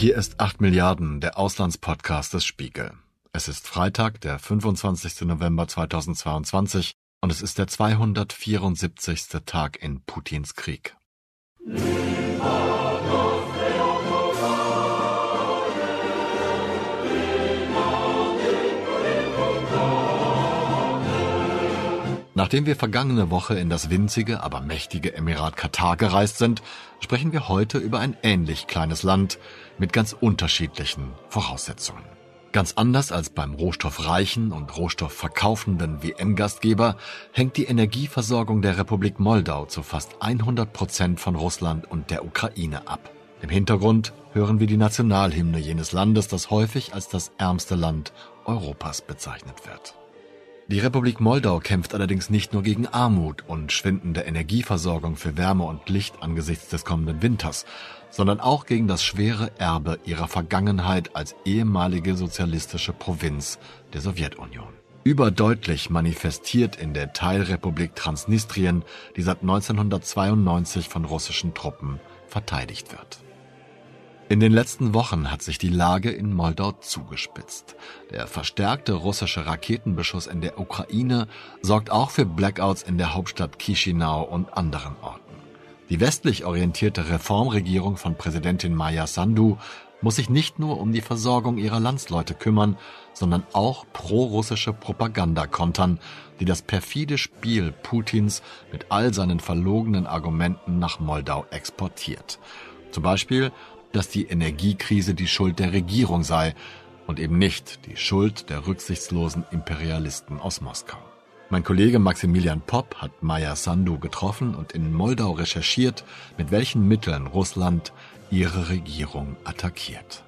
Hier ist 8 Milliarden, der Auslandspodcast des Spiegel. Es ist Freitag, der 25. November 2022 und es ist der 274. Tag in Putins Krieg. Nachdem wir vergangene Woche in das winzige, aber mächtige Emirat Katar gereist sind, sprechen wir heute über ein ähnlich kleines Land mit ganz unterschiedlichen Voraussetzungen. Ganz anders als beim rohstoffreichen und rohstoffverkaufenden WM-Gastgeber hängt die Energieversorgung der Republik Moldau zu fast 100 Prozent von Russland und der Ukraine ab. Im Hintergrund hören wir die Nationalhymne jenes Landes, das häufig als das ärmste Land Europas bezeichnet wird. Die Republik Moldau kämpft allerdings nicht nur gegen Armut und schwindende Energieversorgung für Wärme und Licht angesichts des kommenden Winters, sondern auch gegen das schwere Erbe ihrer Vergangenheit als ehemalige sozialistische Provinz der Sowjetunion. Überdeutlich manifestiert in der Teilrepublik Transnistrien, die seit 1992 von russischen Truppen verteidigt wird. In den letzten Wochen hat sich die Lage in Moldau zugespitzt. Der verstärkte russische Raketenbeschuss in der Ukraine sorgt auch für Blackouts in der Hauptstadt Chisinau und anderen Orten. Die westlich orientierte Reformregierung von Präsidentin Maya Sandu muss sich nicht nur um die Versorgung ihrer Landsleute kümmern, sondern auch pro-russische Propaganda kontern, die das perfide Spiel Putins mit all seinen verlogenen Argumenten nach Moldau exportiert. Zum Beispiel dass die Energiekrise die Schuld der Regierung sei und eben nicht die Schuld der rücksichtslosen Imperialisten aus Moskau. Mein Kollege Maximilian Popp hat Maya Sandu getroffen und in Moldau recherchiert, mit welchen Mitteln Russland ihre Regierung attackiert.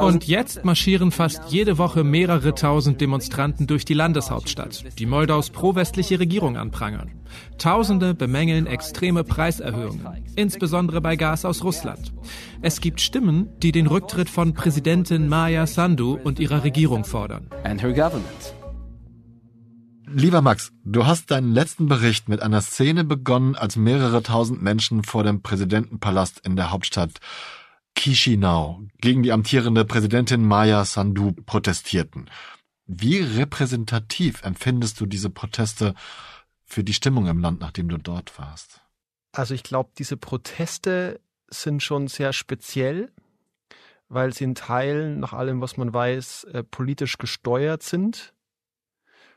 Und jetzt marschieren fast jede Woche mehrere tausend Demonstranten durch die Landeshauptstadt, die Moldaus pro-westliche Regierung anprangern. Tausende bemängeln extreme Preiserhöhungen, insbesondere bei Gas aus Russland. Es gibt Stimmen, die den Rücktritt von Präsidentin Maya Sandu und ihrer Regierung fordern. Lieber Max, du hast deinen letzten Bericht mit einer Szene begonnen, als mehrere tausend Menschen vor dem Präsidentenpalast in der Hauptstadt Chisinau gegen die amtierende Präsidentin Maya Sandu protestierten. Wie repräsentativ empfindest du diese Proteste für die Stimmung im Land, nachdem du dort warst? Also ich glaube, diese Proteste sind schon sehr speziell, weil sie in Teilen, nach allem, was man weiß, äh, politisch gesteuert sind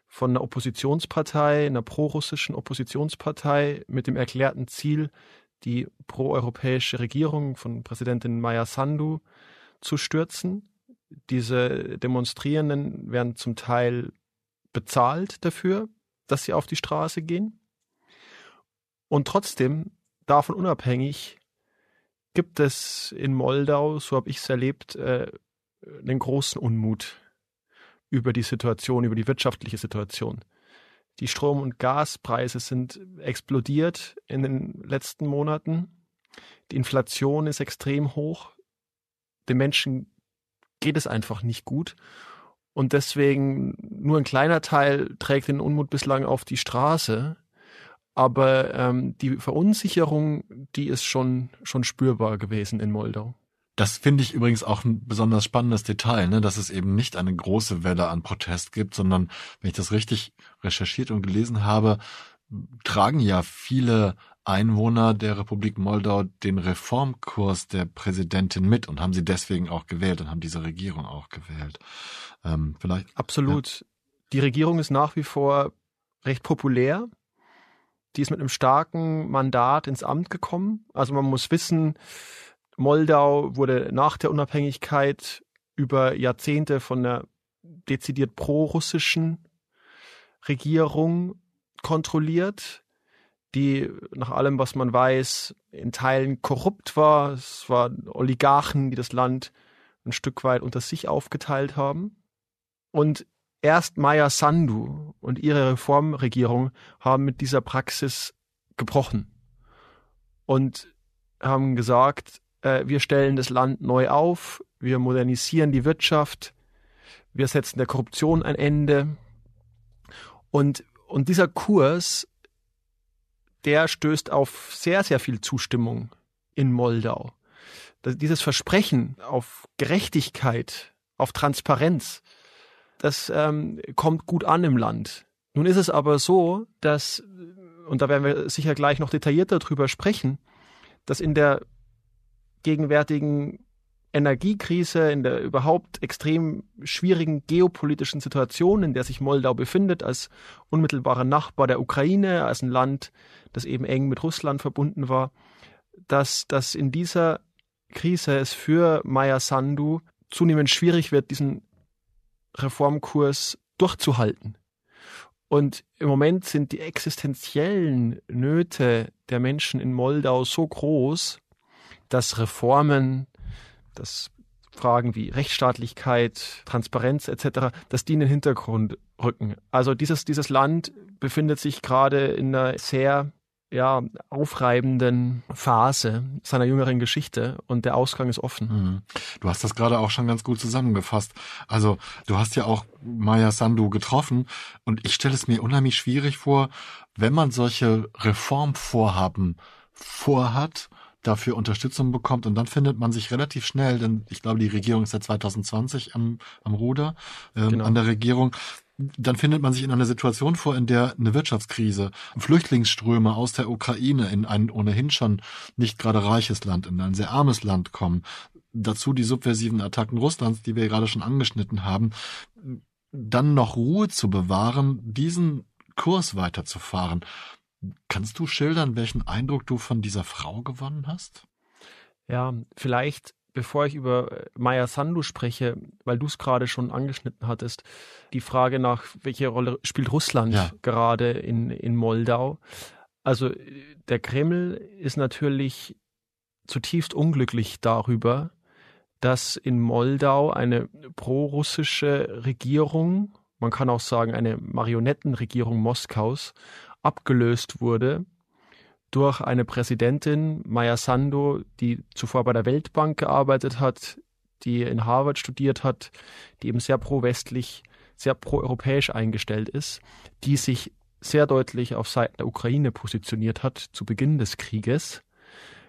von einer Oppositionspartei, einer prorussischen Oppositionspartei mit dem erklärten Ziel, die proeuropäische Regierung von Präsidentin Maya Sandu zu stürzen. Diese Demonstrierenden werden zum Teil bezahlt dafür, dass sie auf die Straße gehen. Und trotzdem, davon unabhängig, gibt es in Moldau, so habe ich es erlebt, äh, einen großen Unmut über die Situation, über die wirtschaftliche Situation. Die Strom- und Gaspreise sind explodiert in den letzten Monaten. Die Inflation ist extrem hoch. Den Menschen geht es einfach nicht gut. Und deswegen nur ein kleiner Teil trägt den Unmut bislang auf die Straße. Aber ähm, die Verunsicherung, die ist schon, schon spürbar gewesen in Moldau. Das finde ich übrigens auch ein besonders spannendes Detail, ne, dass es eben nicht eine große Welle an Protest gibt, sondern wenn ich das richtig recherchiert und gelesen habe, tragen ja viele Einwohner der Republik Moldau den Reformkurs der Präsidentin mit und haben sie deswegen auch gewählt und haben diese Regierung auch gewählt. Ähm, vielleicht absolut. Ja. Die Regierung ist nach wie vor recht populär. Die ist mit einem starken Mandat ins Amt gekommen. Also man muss wissen, Moldau wurde nach der Unabhängigkeit über Jahrzehnte von einer dezidiert pro-russischen Regierung kontrolliert, die nach allem, was man weiß, in Teilen korrupt war. Es waren Oligarchen, die das Land ein Stück weit unter sich aufgeteilt haben. Und erst Maya Sandu und ihre Reformregierung haben mit dieser Praxis gebrochen und haben gesagt, äh, wir stellen das Land neu auf, wir modernisieren die Wirtschaft, wir setzen der Korruption ein Ende. Und, und dieser Kurs, der stößt auf sehr, sehr viel Zustimmung in Moldau. dieses Versprechen auf Gerechtigkeit, auf Transparenz, das ähm, kommt gut an im Land. Nun ist es aber so, dass, und da werden wir sicher gleich noch detaillierter drüber sprechen, dass in der gegenwärtigen Energiekrise, in der überhaupt extrem schwierigen geopolitischen Situation, in der sich Moldau befindet, als unmittelbarer Nachbar der Ukraine, als ein Land, das eben eng mit Russland verbunden war, dass, dass in dieser Krise es für Maya Sandu zunehmend schwierig wird, diesen Reformkurs durchzuhalten. Und im Moment sind die existenziellen Nöte der Menschen in Moldau so groß, dass Reformen, dass Fragen wie Rechtsstaatlichkeit, Transparenz etc., dass die in den Hintergrund rücken. Also dieses, dieses Land befindet sich gerade in einer sehr ja, aufreibenden Phase seiner jüngeren Geschichte und der Ausgang ist offen. Mhm. Du hast das gerade auch schon ganz gut zusammengefasst. Also du hast ja auch Maya Sandu getroffen und ich stelle es mir unheimlich schwierig vor, wenn man solche Reformvorhaben vorhat, dafür Unterstützung bekommt und dann findet man sich relativ schnell, denn ich glaube, die Regierung ist seit 2020 am, am Ruder, ähm, genau. an der Regierung, dann findet man sich in einer Situation vor, in der eine Wirtschaftskrise, Flüchtlingsströme aus der Ukraine in ein ohnehin schon nicht gerade reiches Land, in ein sehr armes Land kommen, dazu die subversiven Attacken Russlands, die wir gerade schon angeschnitten haben, dann noch Ruhe zu bewahren, diesen Kurs weiterzufahren. Kannst du schildern, welchen Eindruck du von dieser Frau gewonnen hast? Ja, vielleicht bevor ich über äh, Maya Sandu spreche, weil du es gerade schon angeschnitten hattest, die Frage nach, welche Rolle spielt Russland ja. gerade in, in Moldau? Also der Kreml ist natürlich zutiefst unglücklich darüber, dass in Moldau eine prorussische Regierung, man kann auch sagen eine Marionettenregierung Moskaus, abgelöst wurde durch eine Präsidentin, Maya Sandu, die zuvor bei der Weltbank gearbeitet hat, die in Harvard studiert hat, die eben sehr pro-westlich, sehr pro-europäisch eingestellt ist, die sich sehr deutlich auf Seiten der Ukraine positioniert hat zu Beginn des Krieges,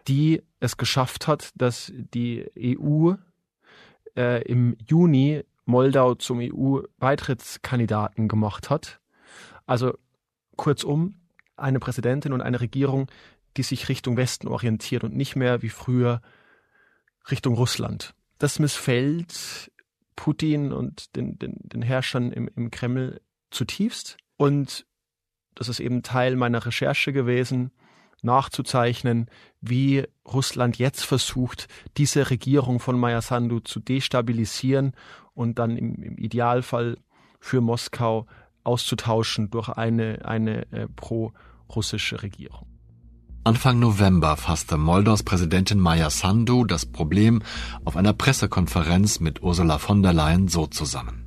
die es geschafft hat, dass die EU äh, im Juni Moldau zum EU-Beitrittskandidaten gemacht hat. Also kurzum, eine Präsidentin und eine Regierung, die sich Richtung Westen orientiert und nicht mehr wie früher Richtung Russland. Das missfällt Putin und den, den, den Herrschern im, im Kreml zutiefst. Und das ist eben Teil meiner Recherche gewesen, nachzuzeichnen, wie Russland jetzt versucht, diese Regierung von Maya Sandu zu destabilisieren und dann im, im Idealfall für Moskau auszutauschen durch eine, eine äh, pro-russische Regierung. Anfang November fasste Moldaus Präsidentin Maya Sandu das Problem auf einer Pressekonferenz mit Ursula von der Leyen so zusammen.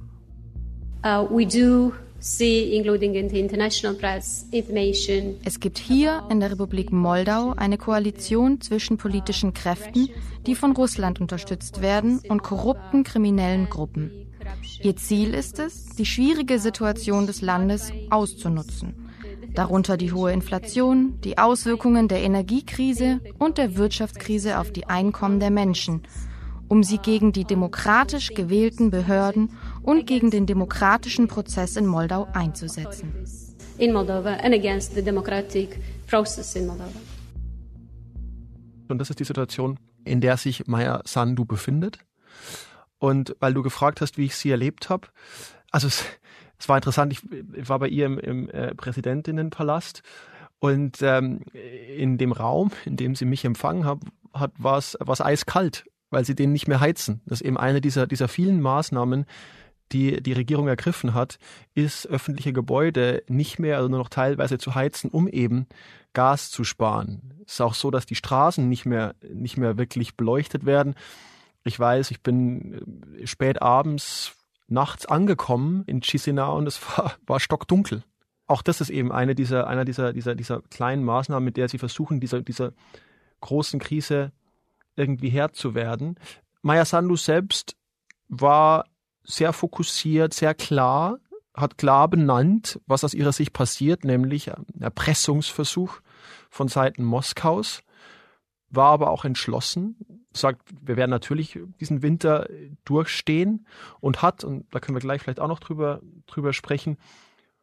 Uh, we do es gibt hier in der Republik Moldau eine Koalition zwischen politischen Kräften, die von Russland unterstützt werden, und korrupten kriminellen Gruppen. Ihr Ziel ist es, die schwierige Situation des Landes auszunutzen, darunter die hohe Inflation, die Auswirkungen der Energiekrise und der Wirtschaftskrise auf die Einkommen der Menschen, um sie gegen die demokratisch gewählten Behörden und gegen den demokratischen Prozess in Moldau einzusetzen. In Moldova and against the democratic process in Moldova. Und das ist die Situation, in der sich Maya Sandu befindet. Und weil du gefragt hast, wie ich sie erlebt habe, also es, es war interessant, ich, ich, war bei ihr im, im äh, Präsidentinnenpalast und ähm, in dem Raum, in dem sie mich empfangen hat, hat war es eiskalt, weil sie den nicht mehr heizen. Das ist eben eine dieser, dieser vielen Maßnahmen, die die Regierung ergriffen hat, ist öffentliche Gebäude nicht mehr, also nur noch teilweise zu heizen, um eben Gas zu sparen. Es ist auch so, dass die Straßen nicht mehr, nicht mehr wirklich beleuchtet werden. Ich weiß, ich bin äh, spät abends, nachts angekommen in Chisinau und es war, war stockdunkel. Auch das ist eben eine dieser, einer dieser, dieser, dieser kleinen Maßnahmen, mit der sie versuchen, dieser, dieser großen Krise irgendwie Herr zu werden. Maya Sandu selbst war sehr fokussiert, sehr klar, hat klar benannt, was aus ihrer Sicht passiert, nämlich ein Erpressungsversuch von Seiten Moskaus, war aber auch entschlossen, sagt, wir werden natürlich diesen Winter durchstehen und hat, und da können wir gleich vielleicht auch noch drüber, drüber sprechen,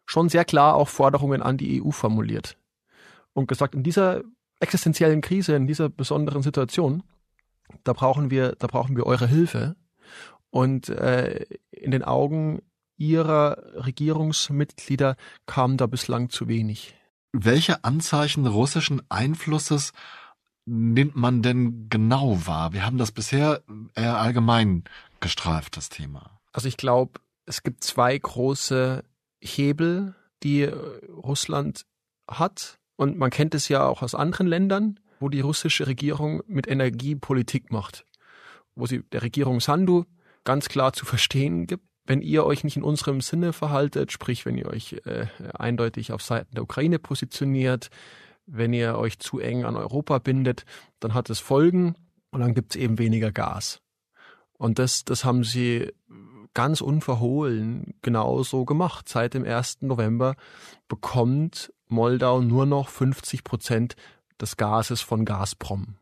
schon sehr klar auch Forderungen an die EU formuliert. Und gesagt, in dieser existenziellen Krise, in dieser besonderen Situation, da brauchen wir, da brauchen wir eure Hilfe. Und äh, in den Augen ihrer Regierungsmitglieder kam da bislang zu wenig. Welche Anzeichen russischen Einflusses nimmt man denn genau wahr? Wir haben das bisher eher allgemein gestreift, das Thema. Also ich glaube, es gibt zwei große Hebel, die äh, Russland hat. Und man kennt es ja auch aus anderen Ländern, wo die russische Regierung mit Energie Politik macht. Wo sie der Regierung Sandu ganz klar zu verstehen gibt, wenn ihr euch nicht in unserem Sinne verhaltet, sprich wenn ihr euch äh, eindeutig auf Seiten der Ukraine positioniert, wenn ihr euch zu eng an Europa bindet, dann hat es Folgen und dann gibt es eben weniger Gas. Und das, das haben sie ganz unverhohlen genauso gemacht. Seit dem 1. November bekommt Moldau nur noch 50 Prozent des Gases von Gazprom.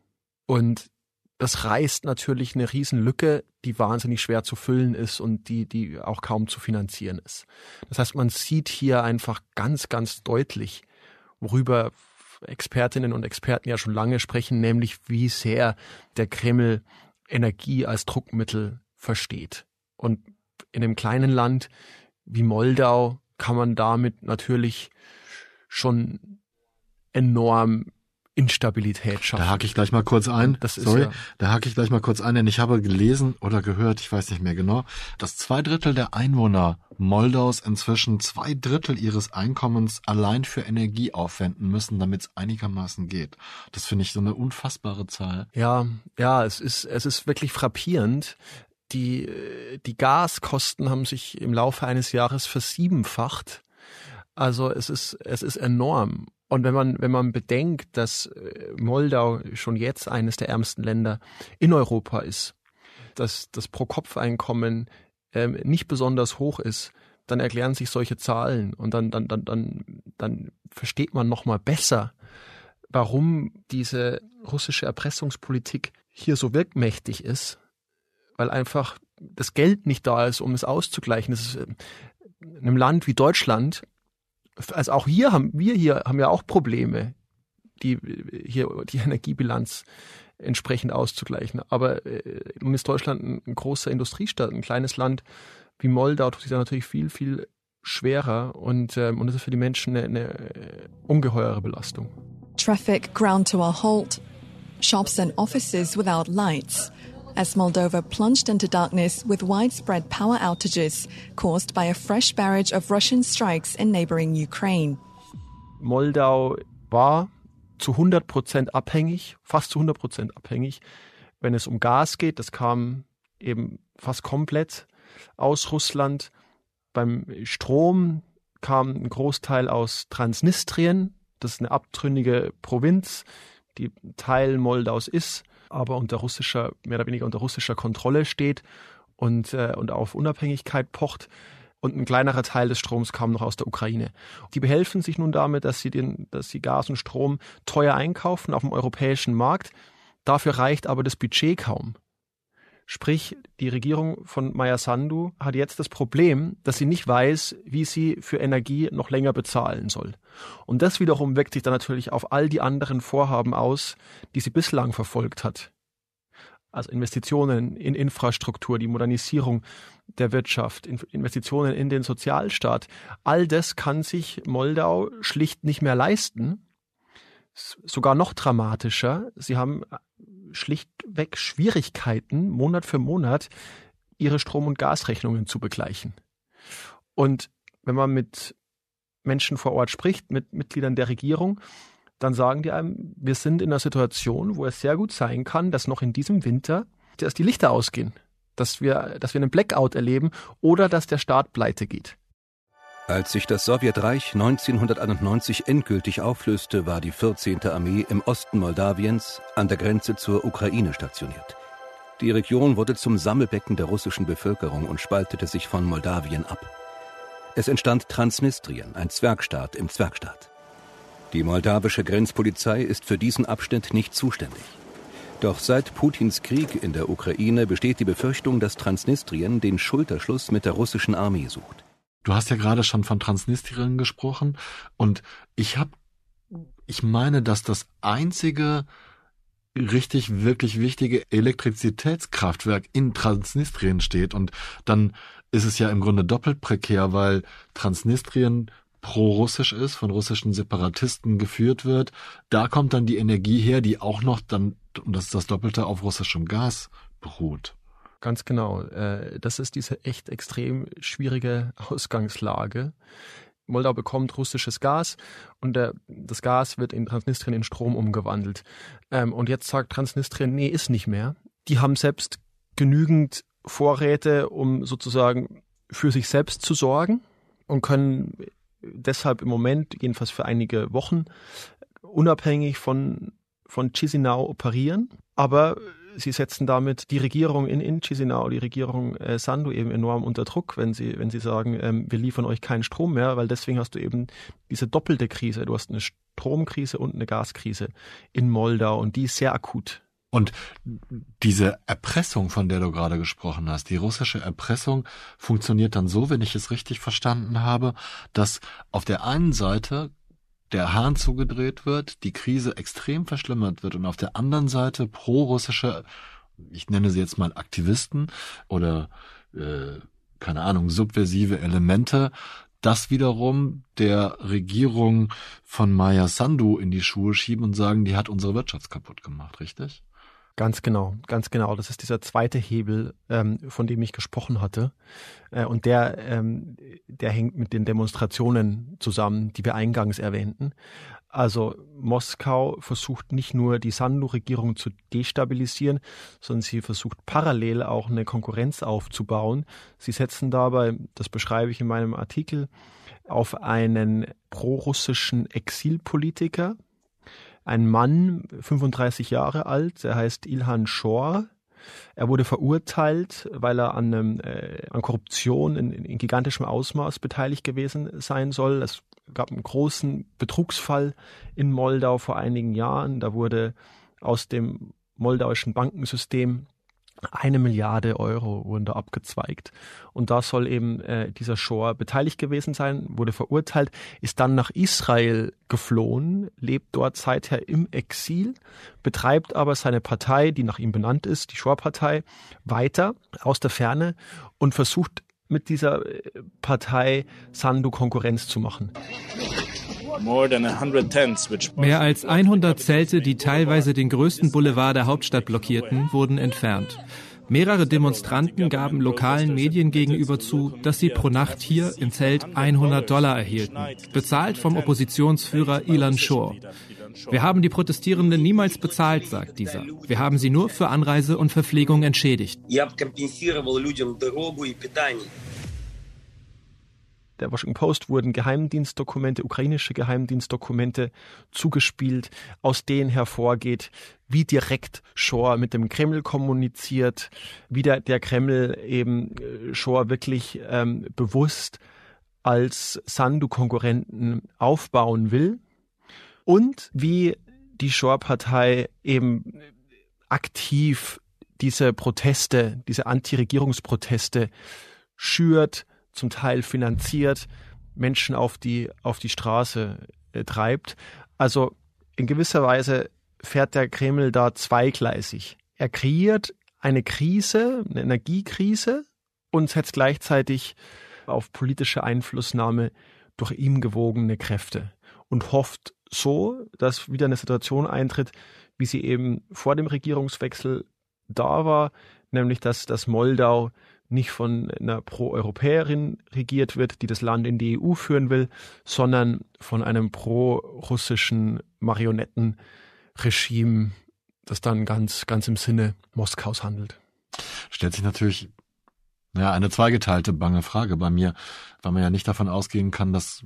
Und das reißt natürlich eine Riesenlücke, die wahnsinnig schwer zu füllen ist und die, die auch kaum zu finanzieren ist. Das heißt, man sieht hier einfach ganz, ganz deutlich, worüber Expertinnen und Experten ja schon lange sprechen, nämlich wie sehr der Kreml Energie als Druckmittel versteht. Und in einem kleinen Land wie Moldau kann man damit natürlich schon enorm Instabilität schaffen. Da hake ich gleich mal kurz ein. Das ist Sorry, ja da hake ich gleich mal kurz ein, denn ich habe gelesen oder gehört, ich weiß nicht mehr genau, dass zwei Drittel der Einwohner Moldaus inzwischen zwei Drittel ihres Einkommens allein für Energie aufwenden müssen, damit es einigermaßen geht. Das finde ich so eine unfassbare Zahl. Ja, ja, es ist, es ist wirklich frappierend. Die, die Gaskosten haben sich im Laufe eines Jahres versiebenfacht. Also es ist, es ist enorm. Und wenn man, wenn man bedenkt, dass äh, Moldau schon jetzt eines der ärmsten Länder in Europa ist, dass das Pro-Kopf-Einkommen ähm, nicht besonders hoch ist, dann erklären sich solche Zahlen und dann, dann, dann, dann, dann versteht man nochmal besser, warum diese russische Erpressungspolitik hier so wirkmächtig ist, weil einfach das Geld nicht da ist, um es auszugleichen. Das ist äh, in einem Land wie Deutschland also auch hier haben wir hier haben ja auch Probleme, die hier die Energiebilanz entsprechend auszugleichen. Aber äh, nun ist Deutschland ein, ein großer Industriestaat, ein kleines Land wie Moldau tut sich da natürlich viel, viel schwerer und, ähm, und das ist für die Menschen eine, eine äh, ungeheure Belastung. Traffic ground to a halt, shops and offices without lights as Moldova plunged into darkness with widespread power outages caused by a fresh barrage of Russian strikes in neighboring Ukraine. Moldau war zu 100 Prozent abhängig, fast zu 100 Prozent abhängig, wenn es um Gas geht. Das kam eben fast komplett aus Russland. Beim Strom kam ein Großteil aus Transnistrien. Das ist eine abtrünnige Provinz, die Teil Moldaus ist aber unter russischer, mehr oder weniger unter russischer Kontrolle steht und, äh, und auf Unabhängigkeit pocht. Und ein kleinerer Teil des Stroms kam noch aus der Ukraine. Die behelfen sich nun damit, dass sie, den, dass sie Gas und Strom teuer einkaufen auf dem europäischen Markt. Dafür reicht aber das Budget kaum. Sprich, die Regierung von Maya Sandu hat jetzt das Problem, dass sie nicht weiß, wie sie für Energie noch länger bezahlen soll. Und das wiederum wirkt sich dann natürlich auf all die anderen Vorhaben aus, die sie bislang verfolgt hat. Also Investitionen in Infrastruktur, die Modernisierung der Wirtschaft, Investitionen in den Sozialstaat. All das kann sich Moldau schlicht nicht mehr leisten. Sogar noch dramatischer. Sie haben schlichtweg Schwierigkeiten, Monat für Monat ihre Strom- und Gasrechnungen zu begleichen. Und wenn man mit Menschen vor Ort spricht, mit Mitgliedern der Regierung, dann sagen die einem, wir sind in einer Situation, wo es sehr gut sein kann, dass noch in diesem Winter dass die Lichter ausgehen, dass wir, dass wir einen Blackout erleben oder dass der Staat pleite geht. Als sich das Sowjetreich 1991 endgültig auflöste, war die 14. Armee im Osten Moldawiens an der Grenze zur Ukraine stationiert. Die Region wurde zum Sammelbecken der russischen Bevölkerung und spaltete sich von Moldawien ab. Es entstand Transnistrien, ein Zwergstaat im Zwergstaat. Die moldawische Grenzpolizei ist für diesen Abschnitt nicht zuständig. Doch seit Putins Krieg in der Ukraine besteht die Befürchtung, dass Transnistrien den Schulterschluss mit der russischen Armee sucht. Du hast ja gerade schon von Transnistrien gesprochen und ich habe ich meine, dass das einzige richtig wirklich wichtige Elektrizitätskraftwerk in Transnistrien steht und dann ist es ja im Grunde doppelt prekär, weil Transnistrien pro-russisch ist, von russischen Separatisten geführt wird. Da kommt dann die Energie her, die auch noch dann, und das ist das Doppelte, auf russischem Gas beruht. Ganz genau. Äh, das ist diese echt extrem schwierige Ausgangslage. Moldau bekommt russisches Gas und der, das Gas wird in Transnistrien in Strom umgewandelt. Ähm, und jetzt sagt Transnistrien, nee, ist nicht mehr. Die haben selbst genügend Vorräte, um sozusagen für sich selbst zu sorgen und können deshalb im Moment, jedenfalls für einige Wochen, unabhängig von, von Chisinau operieren. Aber sie setzen damit die Regierung in, in Chisinau, die Regierung äh, Sandu eben enorm unter Druck, wenn sie, wenn sie sagen, ähm, wir liefern euch keinen Strom mehr, weil deswegen hast du eben diese doppelte Krise. Du hast eine Stromkrise und eine Gaskrise in Moldau und die ist sehr akut. Und diese Erpressung, von der du gerade gesprochen hast, die russische Erpressung funktioniert dann so, wenn ich es richtig verstanden habe, dass auf der einen Seite der Hahn zugedreht wird, die Krise extrem verschlimmert wird und auf der anderen Seite pro-russische, ich nenne sie jetzt mal Aktivisten oder äh, keine Ahnung, subversive Elemente, das wiederum der Regierung von Maya Sandu in die Schuhe schieben und sagen, die hat unsere Wirtschaft kaputt gemacht, richtig? Ganz genau, ganz genau. Das ist dieser zweite Hebel, ähm, von dem ich gesprochen hatte. Äh, und der, ähm, der hängt mit den Demonstrationen zusammen, die wir eingangs erwähnten. Also Moskau versucht nicht nur die Sandu-Regierung zu destabilisieren, sondern sie versucht parallel auch eine Konkurrenz aufzubauen. Sie setzen dabei, das beschreibe ich in meinem Artikel, auf einen prorussischen Exilpolitiker, ein Mann, 35 Jahre alt, der heißt Ilhan Shor. Er wurde verurteilt, weil er an, einem, äh, an Korruption in, in gigantischem Ausmaß beteiligt gewesen sein soll. Es gab einen großen Betrugsfall in Moldau vor einigen Jahren. Da wurde aus dem moldauischen Bankensystem eine Milliarde Euro wurden da abgezweigt. Und da soll eben äh, dieser Shor beteiligt gewesen sein, wurde verurteilt, ist dann nach Israel geflohen, lebt dort seither im Exil, betreibt aber seine Partei, die nach ihm benannt ist, die Shor-Partei, weiter aus der Ferne und versucht mit dieser äh, Partei Sandu Konkurrenz zu machen. Mehr als 100 Zelte, die teilweise den größten Boulevard der Hauptstadt blockierten, wurden entfernt. Mehrere Demonstranten gaben lokalen Medien gegenüber zu, dass sie pro Nacht hier im Zelt 100 Dollar erhielten, bezahlt vom Oppositionsführer Ilan Shor. Wir haben die Protestierenden niemals bezahlt, sagt dieser. Wir haben sie nur für Anreise und Verpflegung entschädigt der Washington Post wurden Geheimdienstdokumente, ukrainische Geheimdienstdokumente zugespielt, aus denen hervorgeht, wie direkt Shor mit dem Kreml kommuniziert, wie der, der Kreml eben äh, Shor wirklich ähm, bewusst als Sandu-Konkurrenten aufbauen will und wie die Shor-Partei eben aktiv diese Proteste, diese Anti-Regierungsproteste schürt, zum Teil finanziert, Menschen auf die, auf die Straße äh, treibt. Also in gewisser Weise fährt der Kreml da zweigleisig. Er kreiert eine Krise, eine Energiekrise und setzt gleichzeitig auf politische Einflussnahme durch ihm gewogene Kräfte und hofft so, dass wieder eine Situation eintritt, wie sie eben vor dem Regierungswechsel da war, nämlich dass, dass Moldau nicht von einer Pro-Europäerin regiert wird, die das Land in die EU führen will, sondern von einem pro-russischen Marionettenregime, das dann ganz, ganz im Sinne Moskaus handelt. Stellt sich natürlich ja, eine zweigeteilte bange Frage bei mir, weil man ja nicht davon ausgehen kann, dass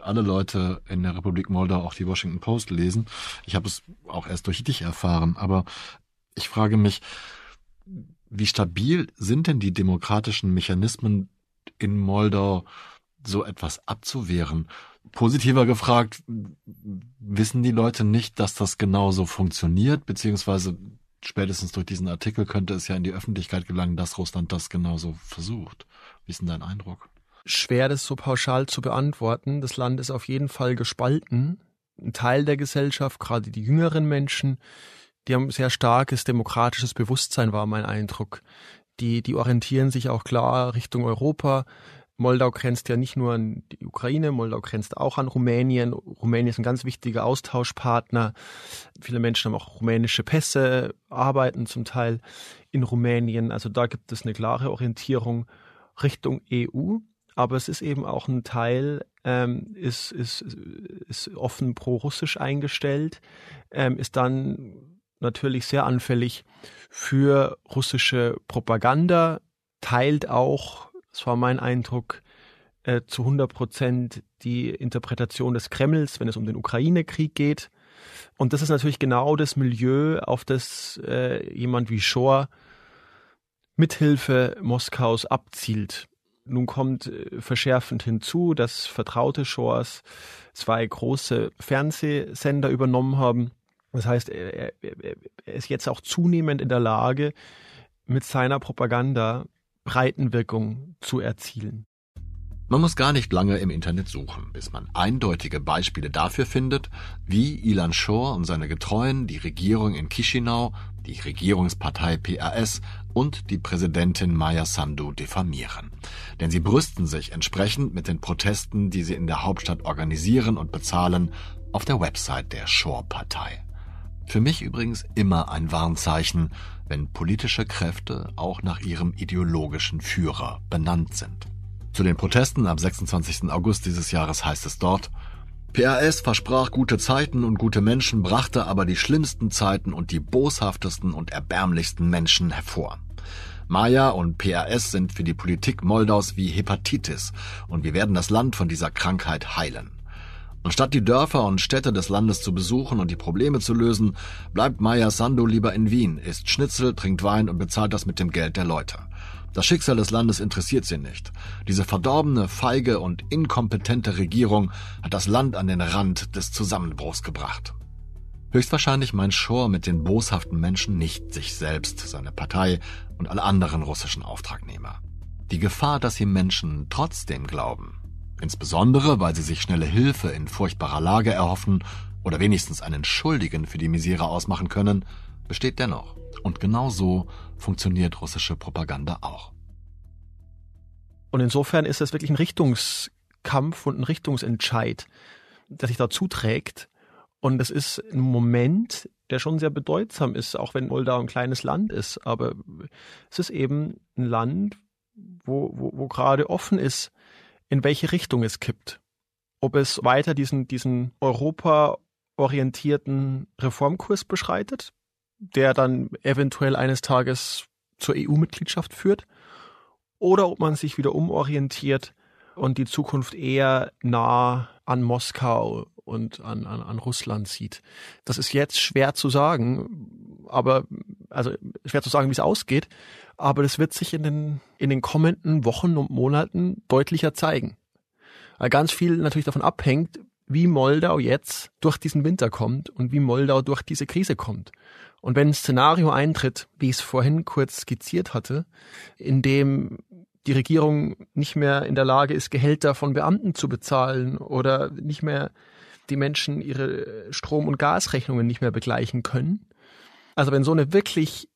alle Leute in der Republik Moldau auch die Washington Post lesen. Ich habe es auch erst durch dich erfahren, aber ich frage mich, wie stabil sind denn die demokratischen Mechanismen in Moldau, so etwas abzuwehren? Positiver gefragt, wissen die Leute nicht, dass das genauso funktioniert, beziehungsweise spätestens durch diesen Artikel könnte es ja in die Öffentlichkeit gelangen, dass Russland das genauso versucht. Wie ist denn dein Eindruck? Schwer, das so pauschal zu beantworten. Das Land ist auf jeden Fall gespalten. Ein Teil der Gesellschaft, gerade die jüngeren Menschen, die haben sehr starkes demokratisches Bewusstsein, war mein Eindruck. Die, die orientieren sich auch klar Richtung Europa. Moldau grenzt ja nicht nur an die Ukraine, Moldau grenzt auch an Rumänien. Rumänien ist ein ganz wichtiger Austauschpartner. Viele Menschen haben auch rumänische Pässe, arbeiten zum Teil in Rumänien. Also da gibt es eine klare Orientierung Richtung EU. Aber es ist eben auch ein Teil, ähm, ist, ist, ist offen pro-russisch eingestellt, ähm, ist dann natürlich sehr anfällig für russische Propaganda, teilt auch das war mein Eindruck, äh, zu 100 Prozent die Interpretation des Kremls, wenn es um den Ukraine-Krieg geht. Und das ist natürlich genau das Milieu, auf das äh, jemand wie Shor mithilfe Moskaus abzielt. Nun kommt äh, verschärfend hinzu, dass vertraute Shores zwei große Fernsehsender übernommen haben. Das heißt, er, er, er ist jetzt auch zunehmend in der Lage, mit seiner Propaganda Breitenwirkung zu erzielen. Man muss gar nicht lange im Internet suchen, bis man eindeutige Beispiele dafür findet, wie Ilan Shor und seine Getreuen die Regierung in Chisinau, die Regierungspartei PRS und die Präsidentin Maya Sandu diffamieren. Denn sie brüsten sich entsprechend mit den Protesten, die sie in der Hauptstadt organisieren und bezahlen, auf der Website der Shor-Partei. Für mich übrigens immer ein Warnzeichen, wenn politische Kräfte auch nach ihrem ideologischen Führer benannt sind. Zu den Protesten am 26. August dieses Jahres heißt es dort, PRS versprach gute Zeiten und gute Menschen, brachte aber die schlimmsten Zeiten und die boshaftesten und erbärmlichsten Menschen hervor. Maya und PRS sind für die Politik Moldaus wie Hepatitis und wir werden das Land von dieser Krankheit heilen. Anstatt die Dörfer und Städte des Landes zu besuchen und die Probleme zu lösen, bleibt Maya Sandu lieber in Wien, isst Schnitzel, trinkt Wein und bezahlt das mit dem Geld der Leute. Das Schicksal des Landes interessiert sie nicht. Diese verdorbene, feige und inkompetente Regierung hat das Land an den Rand des Zusammenbruchs gebracht. Höchstwahrscheinlich meint Shore mit den boshaften Menschen nicht sich selbst, seine Partei und alle anderen russischen Auftragnehmer. Die Gefahr, dass sie Menschen trotzdem glauben, insbesondere weil sie sich schnelle Hilfe in furchtbarer Lage erhoffen oder wenigstens einen Schuldigen für die Misere ausmachen können, besteht dennoch. Und genau so funktioniert russische Propaganda auch. Und insofern ist es wirklich ein Richtungskampf und ein Richtungsentscheid, der sich da zuträgt. Und es ist ein Moment, der schon sehr bedeutsam ist, auch wenn Moldau ein kleines Land ist. Aber es ist eben ein Land, wo, wo, wo gerade offen ist, in welche Richtung es kippt. Ob es weiter diesen, diesen Europa-orientierten Reformkurs beschreitet, der dann eventuell eines Tages zur EU-Mitgliedschaft führt, oder ob man sich wieder umorientiert und die Zukunft eher nah an Moskau und an, an, an Russland sieht. Das ist jetzt schwer zu sagen, aber also schwer zu sagen, wie es ausgeht, aber das wird sich in den, in den kommenden Wochen und Monaten deutlicher zeigen. Weil ganz viel natürlich davon abhängt, wie Moldau jetzt durch diesen Winter kommt und wie Moldau durch diese Krise kommt. Und wenn ein Szenario eintritt, wie ich es vorhin kurz skizziert hatte, in dem die Regierung nicht mehr in der Lage ist, Gehälter von Beamten zu bezahlen oder nicht mehr die Menschen ihre Strom- und Gasrechnungen nicht mehr begleichen können. Also wenn so eine wirklich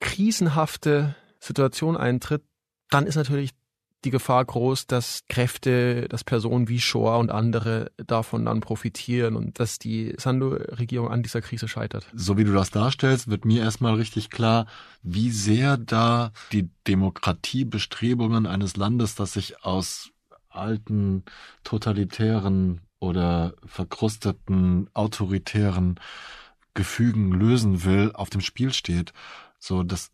krisenhafte Situation eintritt, dann ist natürlich die Gefahr groß, dass Kräfte, dass Personen wie Shore und andere davon dann profitieren und dass die Sandu-Regierung an dieser Krise scheitert. So wie du das darstellst, wird mir erstmal richtig klar, wie sehr da die Demokratiebestrebungen eines Landes, das sich aus alten totalitären oder verkrusteten autoritären Gefügen lösen will, auf dem Spiel steht. So, das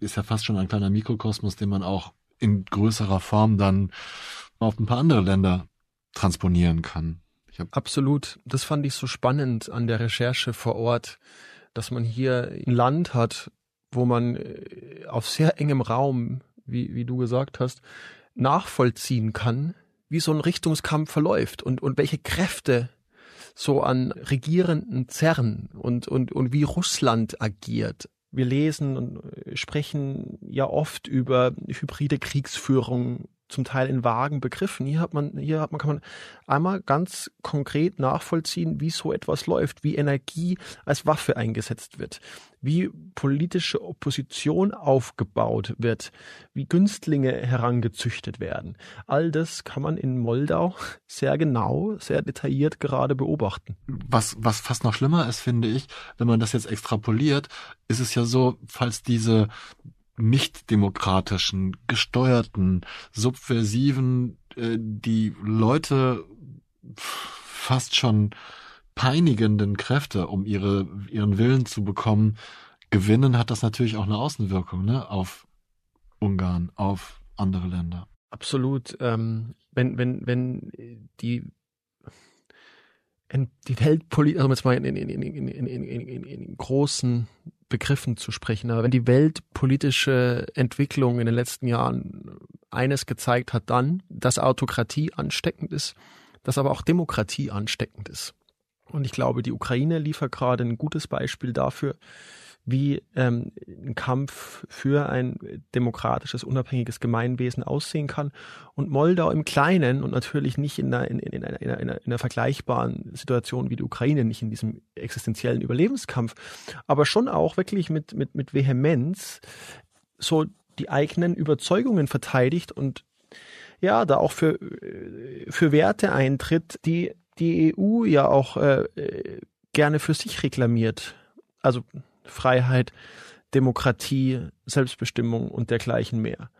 ist ja fast schon ein kleiner Mikrokosmos, den man auch in größerer Form dann auf ein paar andere Länder transponieren kann. Absolut. Das fand ich so spannend an der Recherche vor Ort, dass man hier ein Land hat, wo man äh, auf sehr engem Raum, wie, wie du gesagt hast, nachvollziehen kann, wie so ein Richtungskampf verläuft und, und welche Kräfte so an Regierenden zerren und, und, und wie Russland agiert. Wir lesen und sprechen ja oft über hybride Kriegsführung zum Teil in vagen Begriffen. Hier hat man, hier hat man, kann man einmal ganz konkret nachvollziehen, wie so etwas läuft, wie Energie als Waffe eingesetzt wird, wie politische Opposition aufgebaut wird, wie Günstlinge herangezüchtet werden. All das kann man in Moldau sehr genau, sehr detailliert gerade beobachten. Was, was fast noch schlimmer ist, finde ich, wenn man das jetzt extrapoliert, ist es ja so, falls diese nicht demokratischen, gesteuerten, subversiven, äh, die Leute fast schon peinigenden Kräfte, um ihre, ihren Willen zu bekommen, gewinnen, hat das natürlich auch eine Außenwirkung ne, auf Ungarn, auf andere Länder. Absolut. Ähm, wenn, wenn, wenn die die Weltpolitik, also jetzt mal in, in, in, in, in, in, in großen Begriffen zu sprechen, aber wenn die weltpolitische Entwicklung in den letzten Jahren eines gezeigt hat, dann, dass Autokratie ansteckend ist, dass aber auch Demokratie ansteckend ist. Und ich glaube, die Ukraine liefert gerade ein gutes Beispiel dafür, wie ähm, ein Kampf für ein demokratisches, unabhängiges Gemeinwesen aussehen kann. Und Moldau im Kleinen und natürlich nicht in einer, in, in, einer, in, einer, in einer vergleichbaren Situation wie die Ukraine, nicht in diesem existenziellen Überlebenskampf, aber schon auch wirklich mit, mit, mit Vehemenz so die eigenen Überzeugungen verteidigt und ja, da auch für, für Werte eintritt, die die EU ja auch äh, gerne für sich reklamiert. Also Freiheit, Demokratie, Selbstbestimmung und dergleichen mehr.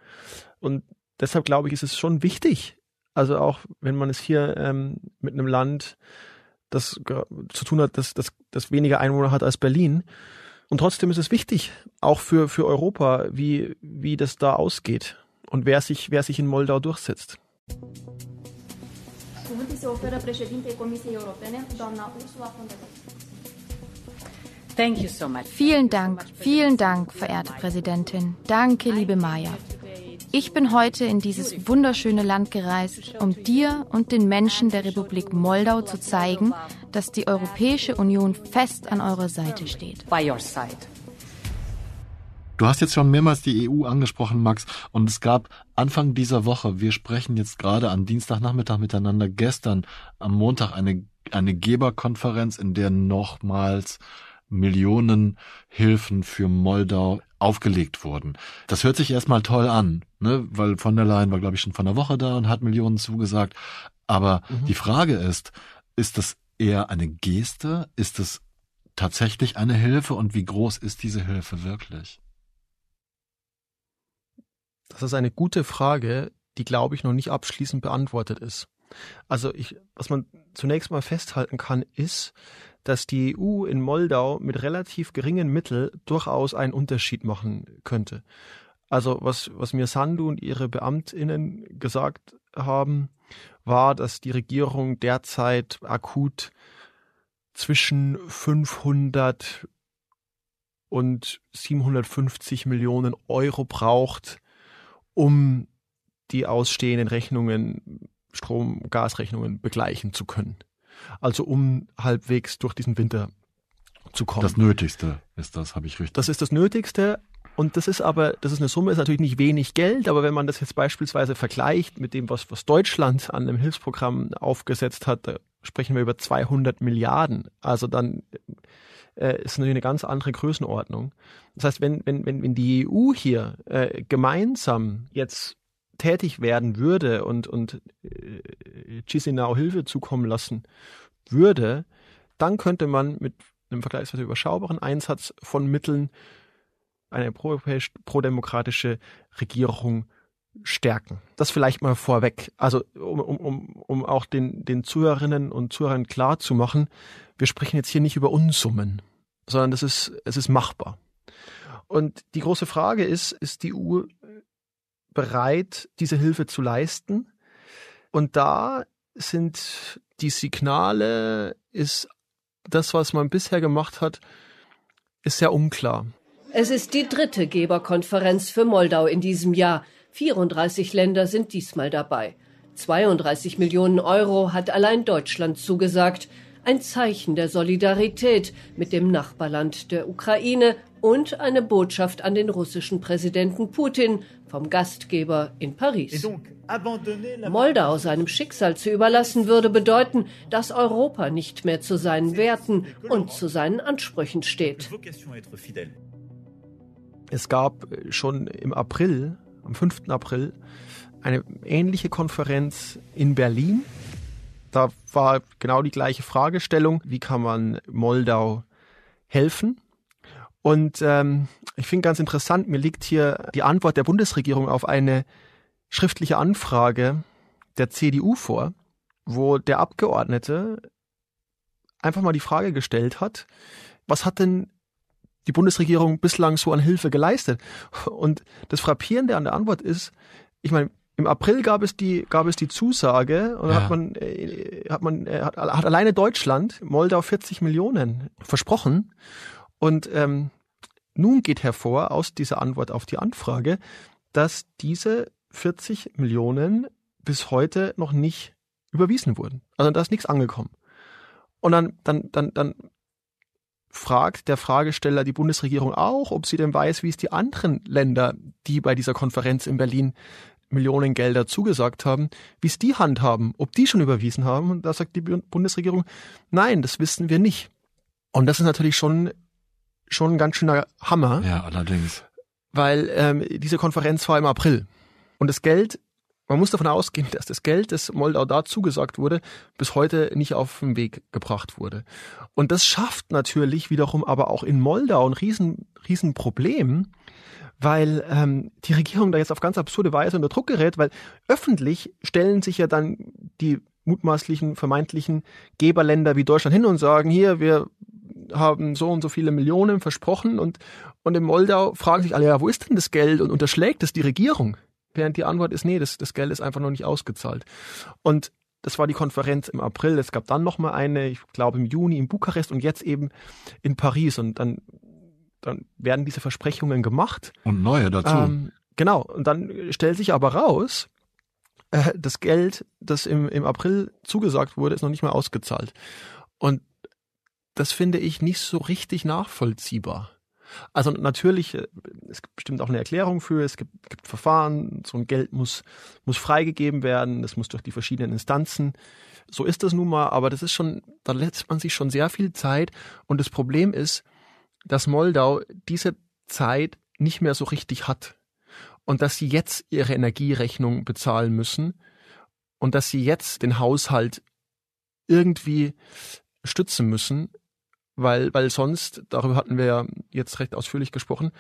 Und deshalb glaube ich, ist es schon wichtig, also auch wenn man es hier ähm, mit einem Land, das zu tun hat, das, das, das weniger Einwohner hat als Berlin. Und trotzdem ist es wichtig, auch für, für Europa, wie, wie das da ausgeht und wer sich, wer sich in Moldau durchsetzt. Cuvântul se oferă președintei Comisiei Europene, doamna Ursula von der Leyen. Thank you so much. Vielen Dank, vielen Dank, verehrte Präsidentin. Danke, liebe Maya. Ich bin heute in dieses wunderschöne Land gereist, um dir und den Menschen der Republik Moldau zu zeigen, dass die Europäische Union fest an eurer Seite steht. By your side. Du hast jetzt schon mehrmals die EU angesprochen, Max, und es gab Anfang dieser Woche, wir sprechen jetzt gerade am Dienstagnachmittag miteinander, gestern am Montag eine, eine Geberkonferenz, in der nochmals Millionen Hilfen für Moldau aufgelegt wurden. Das hört sich erstmal toll an, ne? weil von der Leyen war, glaube ich, schon von der Woche da und hat Millionen zugesagt. Aber mhm. die Frage ist, ist das eher eine Geste? Ist es tatsächlich eine Hilfe und wie groß ist diese Hilfe wirklich? Das ist eine gute Frage, die, glaube ich, noch nicht abschließend beantwortet ist. Also ich, was man zunächst mal festhalten kann, ist, dass die EU in Moldau mit relativ geringen Mitteln durchaus einen Unterschied machen könnte. Also was, was mir Sandu und ihre BeamtInnen gesagt haben, war, dass die Regierung derzeit akut zwischen 500 und 750 Millionen Euro braucht, um die ausstehenden Rechnungen, Strom-, Gasrechnungen begleichen zu können. Also um halbwegs durch diesen Winter zu kommen. Das Nötigste ist das, habe ich richtig. Das ist das Nötigste. Und das ist aber, das ist eine Summe, ist natürlich nicht wenig Geld, aber wenn man das jetzt beispielsweise vergleicht mit dem, was, was Deutschland an einem Hilfsprogramm aufgesetzt hat, da sprechen wir über 200 Milliarden. Also dann äh, ist natürlich eine ganz andere Größenordnung. Das heißt, wenn, wenn, wenn, wenn die EU hier äh, gemeinsam jetzt tätig werden würde und, und Chisinau Hilfe zukommen lassen würde, dann könnte man mit einem vergleichsweise überschaubaren Einsatz von Mitteln eine prodemokratische Regierung stärken. Das vielleicht mal vorweg. Also um, um, um auch den, den Zuhörerinnen und Zuhörern klar zu machen, wir sprechen jetzt hier nicht über Unsummen, sondern das ist, es ist machbar. Und die große Frage ist, ist die EU bereit, diese Hilfe zu leisten. Und da sind die Signale, ist das, was man bisher gemacht hat, ist sehr unklar. Es ist die dritte Geberkonferenz für Moldau in diesem Jahr. 34 Länder sind diesmal dabei. 32 Millionen Euro hat allein Deutschland zugesagt. ein Zeichen der Solidarität mit dem Nachbarland der Ukraine und eine Botschaft an den russischen Präsidenten Putin vom Gastgeber in Paris. Moldau seinem Schicksal zu überlassen, würde bedeuten, dass Europa nicht mehr zu seinen Werten und zu seinen Ansprüchen steht. Es gab schon im April, am 5. April, eine ähnliche Konferenz in Berlin. Da war genau die gleiche Fragestellung, wie kann man Moldau helfen? Und ähm, ich finde ganz interessant, mir liegt hier die Antwort der Bundesregierung auf eine schriftliche Anfrage der CDU vor, wo der Abgeordnete einfach mal die Frage gestellt hat, was hat denn die Bundesregierung bislang so an Hilfe geleistet? Und das Frappierende an der Antwort ist, ich meine, im April gab es die, gab es die Zusage und ja. hat man, äh, hat man, äh, hat, hat alleine Deutschland Moldau 40 Millionen versprochen. Und ähm, nun geht hervor aus dieser Antwort auf die Anfrage, dass diese 40 Millionen bis heute noch nicht überwiesen wurden. Also da ist nichts angekommen. Und dann, dann, dann, dann fragt der Fragesteller die Bundesregierung auch, ob sie denn weiß, wie es die anderen Länder, die bei dieser Konferenz in Berlin Millionen Gelder zugesagt haben, wie es die handhaben, ob die schon überwiesen haben. Und da sagt die Bundesregierung, nein, das wissen wir nicht. Und das ist natürlich schon, schon ein ganz schöner Hammer. Ja, allerdings. Weil ähm, diese Konferenz war im April. Und das Geld, man muss davon ausgehen, dass das Geld, das Moldau da zugesagt wurde, bis heute nicht auf den Weg gebracht wurde. Und das schafft natürlich wiederum aber auch in Moldau ein riesen, riesen Problem, weil ähm, die Regierung da jetzt auf ganz absurde Weise unter Druck gerät, weil öffentlich stellen sich ja dann die mutmaßlichen, vermeintlichen Geberländer wie Deutschland hin und sagen, hier, wir haben so und so viele Millionen versprochen und, und in Moldau fragen sich alle, ja, wo ist denn das Geld und unterschlägt es die Regierung? Während die Antwort ist, nee, das, das Geld ist einfach noch nicht ausgezahlt. Und das war die Konferenz im April. Es gab dann nochmal eine, ich glaube im Juni in Bukarest und jetzt eben in Paris. Und dann dann werden diese Versprechungen gemacht. Und neue dazu. Ähm, genau. Und dann stellt sich aber raus, äh, das Geld, das im, im April zugesagt wurde, ist noch nicht mal ausgezahlt. Und das finde ich nicht so richtig nachvollziehbar. Also natürlich, äh, es gibt bestimmt auch eine Erklärung für, es gibt, gibt Verfahren, so ein Geld muss, muss freigegeben werden, es muss durch die verschiedenen Instanzen. So ist das nun mal, aber das ist schon, da lässt man sich schon sehr viel Zeit und das Problem ist, dass Moldau diese Zeit nicht mehr so richtig hat und dass sie jetzt ihre Energierechnung bezahlen müssen und dass sie jetzt den Haushalt irgendwie stützen müssen, weil, weil sonst, darüber hatten wir ja jetzt recht ausführlich gesprochen,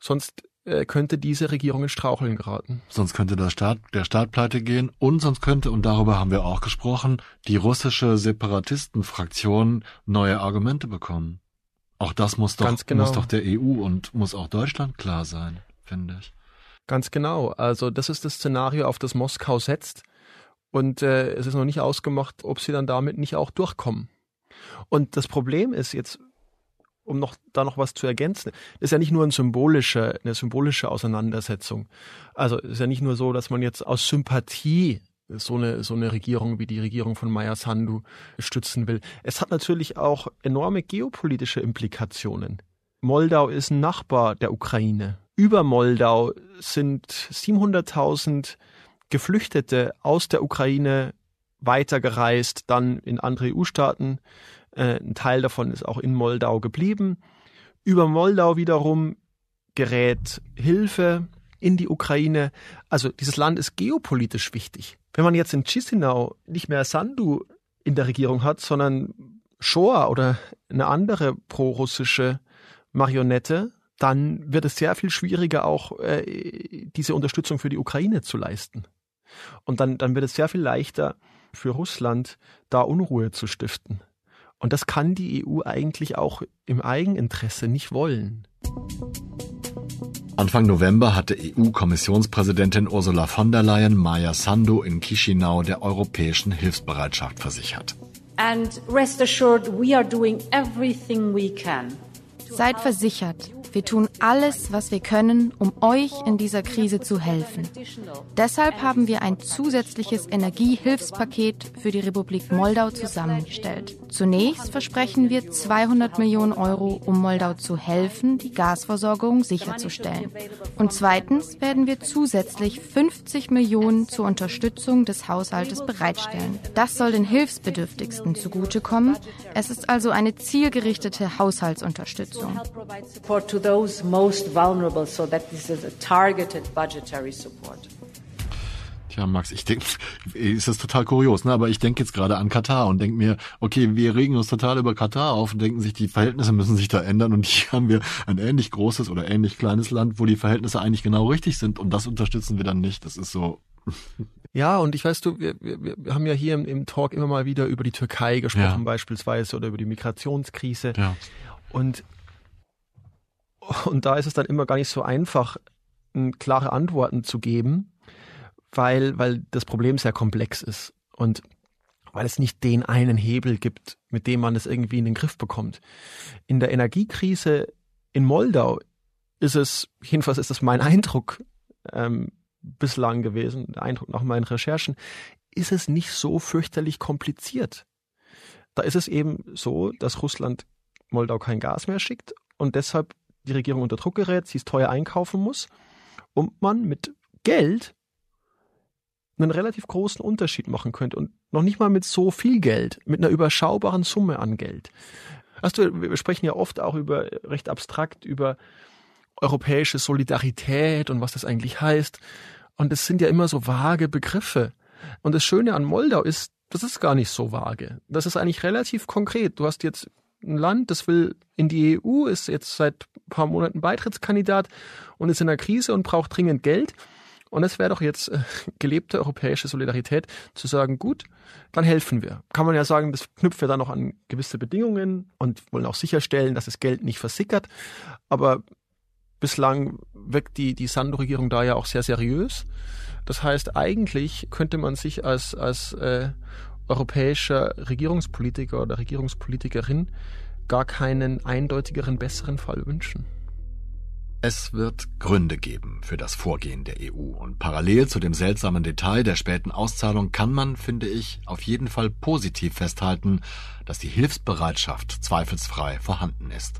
sonst äh, könnte diese Regierung in Straucheln geraten. Sonst könnte der Staat, der Staat pleite gehen und sonst könnte, und darüber haben wir auch gesprochen, die russische Separatistenfraktion neue Argumente bekommen. Auch das muss doch, genau. muss doch der EU und muss auch Deutschland klar sein, finde ich. Ganz genau. Also das ist das Szenario, auf das Moskau setzt. Und äh, es ist noch nicht ausgemacht, ob sie dann damit nicht auch durchkommen. Und das Problem ist jetzt, um noch da noch was zu ergänzen, ist ja nicht nur ein symbolische, eine symbolische Auseinandersetzung. Also es ist ja nicht nur so, dass man jetzt aus Sympathie so eine, so eine Regierung wie die Regierung von Maya Sandu stützen will. Es hat natürlich auch enorme geopolitische Implikationen. Moldau ist ein Nachbar der Ukraine. Über Moldau sind 700.000 Geflüchtete aus der Ukraine weitergereist, dann in andere EU-Staaten. Äh, ein Teil davon ist auch in Moldau geblieben. Über Moldau wiederum gerät Hilfe in die Ukraine. Also dieses Land ist geopolitisch wichtig. Wenn man jetzt in Chisinau nicht mehr Sandu in der Regierung hat, sondern Shoah oder eine andere prorussische Marionette, dann wird es sehr viel schwieriger, auch äh, diese Unterstützung für die Ukraine zu leisten. Und dann, dann wird es sehr viel leichter für Russland, da Unruhe zu stiften. Und das kann die EU eigentlich auch im Eigeninteresse nicht wollen. Anfang November hatte EU-Kommissionspräsidentin Ursula von der Leyen Maya Sandu in Chisinau der europäischen Hilfsbereitschaft versichert. And rest assured, we are doing everything we can. Seid versichert, Wir tun alles, was wir können, um euch in dieser Krise zu helfen. Deshalb haben wir ein zusätzliches Energiehilfspaket für die Republik Moldau zusammengestellt. Zunächst versprechen wir 200 Millionen Euro, um Moldau zu helfen, die Gasversorgung sicherzustellen. Und zweitens werden wir zusätzlich 50 Millionen zur Unterstützung des Haushaltes bereitstellen. Das soll den Hilfsbedürftigsten zugutekommen. Es ist also eine zielgerichtete Haushaltsunterstützung. Tja, Max, ich denke, ist das total kurios, ne? aber ich denke jetzt gerade an Katar und denke mir, okay, wir regen uns total über Katar auf und denken sich, die Verhältnisse müssen sich da ändern und hier haben wir ein ähnlich großes oder ähnlich kleines Land, wo die Verhältnisse eigentlich genau richtig sind und das unterstützen wir dann nicht. Das ist so. Ja, und ich weiß du, wir, wir, wir haben ja hier im, im, Talk immer mal wieder über die Türkei gesprochen ja. beispielsweise oder über die Migrationskrise. Ja. Und, und da ist es dann immer gar nicht so einfach, klare Antworten zu geben, weil, weil das Problem sehr komplex ist und weil es nicht den einen Hebel gibt, mit dem man es irgendwie in den Griff bekommt. In der Energiekrise in Moldau ist es, jedenfalls ist das mein Eindruck, ähm, bislang gewesen, der Eindruck nach meinen Recherchen, ist es nicht so fürchterlich kompliziert. Da ist es eben so, dass Russland Moldau kein Gas mehr schickt und deshalb die Regierung unter Druck gerät, sie es teuer einkaufen muss und man mit Geld einen relativ großen Unterschied machen könnte und noch nicht mal mit so viel Geld, mit einer überschaubaren Summe an Geld. Du, wir sprechen ja oft auch über recht abstrakt über europäische Solidarität und was das eigentlich heißt. Und es sind ja immer so vage Begriffe. Und das Schöne an Moldau ist, das ist gar nicht so vage. Das ist eigentlich relativ konkret. Du hast jetzt ein Land, das will in die EU, ist jetzt seit ein paar Monaten Beitrittskandidat und ist in einer Krise und braucht dringend Geld. Und es wäre doch jetzt äh, gelebte europäische Solidarität zu sagen, gut, dann helfen wir. Kann man ja sagen, das knüpft ja dann noch an gewisse Bedingungen und wollen auch sicherstellen, dass das Geld nicht versickert. Aber bislang wirkt die, die Sando-Regierung da ja auch sehr seriös. Das heißt, eigentlich könnte man sich als, als äh, europäischer Regierungspolitiker oder Regierungspolitikerin gar keinen eindeutigeren, besseren Fall wünschen. Es wird Gründe geben für das Vorgehen der EU und parallel zu dem seltsamen Detail der späten Auszahlung kann man, finde ich, auf jeden Fall positiv festhalten, dass die Hilfsbereitschaft zweifelsfrei vorhanden ist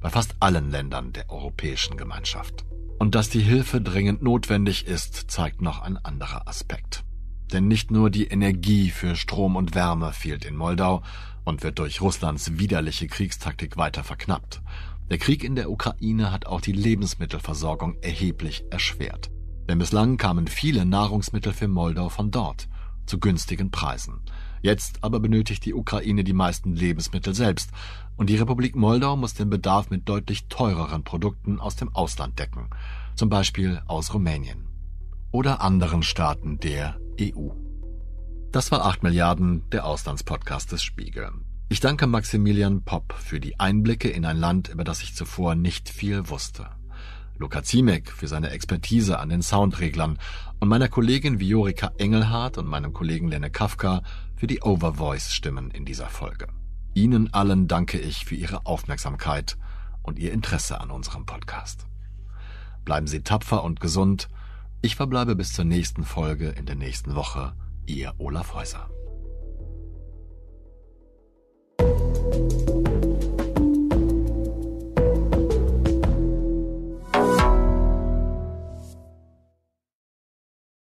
bei fast allen Ländern der Europäischen Gemeinschaft. Und dass die Hilfe dringend notwendig ist, zeigt noch ein anderer Aspekt. Denn nicht nur die Energie für Strom und Wärme fehlt in Moldau und wird durch Russlands widerliche Kriegstaktik weiter verknappt. Der Krieg in der Ukraine hat auch die Lebensmittelversorgung erheblich erschwert. Denn bislang kamen viele Nahrungsmittel für Moldau von dort, zu günstigen Preisen. Jetzt aber benötigt die Ukraine die meisten Lebensmittel selbst und die Republik Moldau muss den Bedarf mit deutlich teureren Produkten aus dem Ausland decken, zum Beispiel aus Rumänien oder anderen Staaten der EU. Das war 8 Milliarden, der Auslandspodcast des Spiegel. Ich danke Maximilian Popp für die Einblicke in ein Land, über das ich zuvor nicht viel wusste. Luca Ziemek für seine Expertise an den Soundreglern und meiner Kollegin Viorika Engelhardt und meinem Kollegen Lenne Kafka für die Overvoice-Stimmen in dieser Folge. Ihnen allen danke ich für Ihre Aufmerksamkeit und Ihr Interesse an unserem Podcast. Bleiben Sie tapfer und gesund. Ich verbleibe bis zur nächsten Folge in der nächsten Woche. Ihr Olaf Häuser.